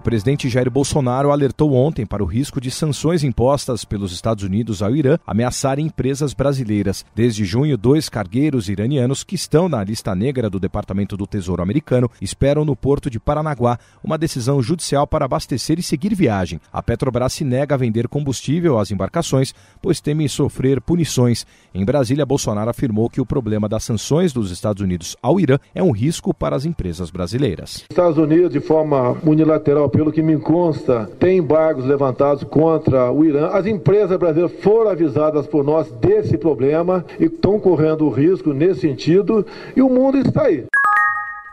O presidente Jair Bolsonaro alertou ontem para o risco de sanções impostas pelos Estados Unidos ao Irã ameaçarem empresas brasileiras. Desde junho, dois cargueiros iranianos que estão na lista negra do Departamento do Tesouro americano esperam no porto de Paranaguá uma decisão judicial para abastecer e seguir viagem. A Petrobras se nega a vender combustível às embarcações, pois teme sofrer punições. Em Brasília, Bolsonaro afirmou que o problema das sanções dos Estados Unidos ao Irã é um risco para as empresas brasileiras. Estados Unidos, de forma unilateral, pelo que me consta, tem embargos levantados contra o Irã. As empresas brasileiras foram avisadas por nós desse problema e estão correndo risco nesse sentido e o mundo está aí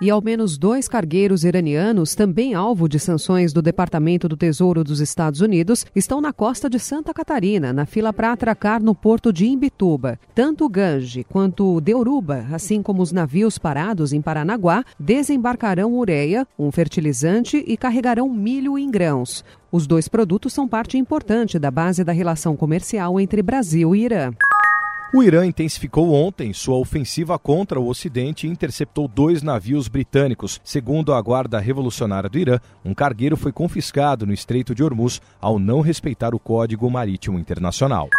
e ao menos dois cargueiros iranianos, também alvo de sanções do Departamento do Tesouro dos Estados Unidos, estão na costa de Santa Catarina, na fila para atracar no porto de Imbituba. Tanto o Gange quanto o Deuruba, assim como os navios parados em Paranaguá, desembarcarão ureia, um fertilizante e carregarão milho em grãos. Os dois produtos são parte importante da base da relação comercial entre Brasil e Irã. O Irã intensificou ontem sua ofensiva contra o Ocidente e interceptou dois navios britânicos. Segundo a Guarda Revolucionária do Irã, um cargueiro foi confiscado no Estreito de Hormuz ao não respeitar o Código Marítimo Internacional.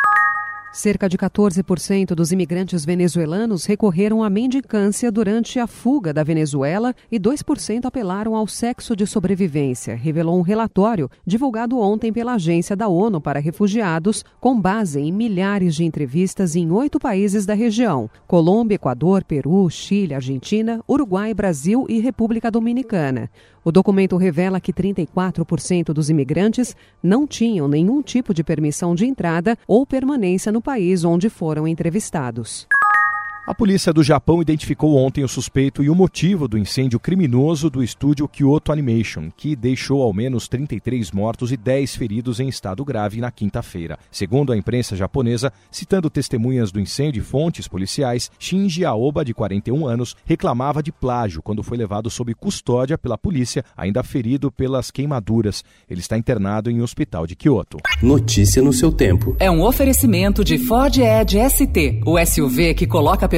Cerca de 14% dos imigrantes venezuelanos recorreram à mendicância durante a fuga da Venezuela e 2% apelaram ao sexo de sobrevivência, revelou um relatório divulgado ontem pela Agência da ONU para Refugiados, com base em milhares de entrevistas em oito países da região: Colômbia, Equador, Peru, Chile, Argentina, Uruguai, Brasil e República Dominicana. O documento revela que 34% dos imigrantes não tinham nenhum tipo de permissão de entrada ou permanência no país onde foram entrevistados. A polícia do Japão identificou ontem o suspeito e o motivo do incêndio criminoso do estúdio Kyoto Animation, que deixou ao menos 33 mortos e 10 feridos em estado grave na quinta-feira. Segundo a imprensa japonesa, citando testemunhas do incêndio e fontes policiais, Shinji Aoba, de 41 anos, reclamava de plágio quando foi levado sob custódia pela polícia, ainda ferido pelas queimaduras. Ele está internado em um hospital de Kyoto. Notícia no seu tempo. É um oferecimento de Ford Edge ST, o SUV que coloca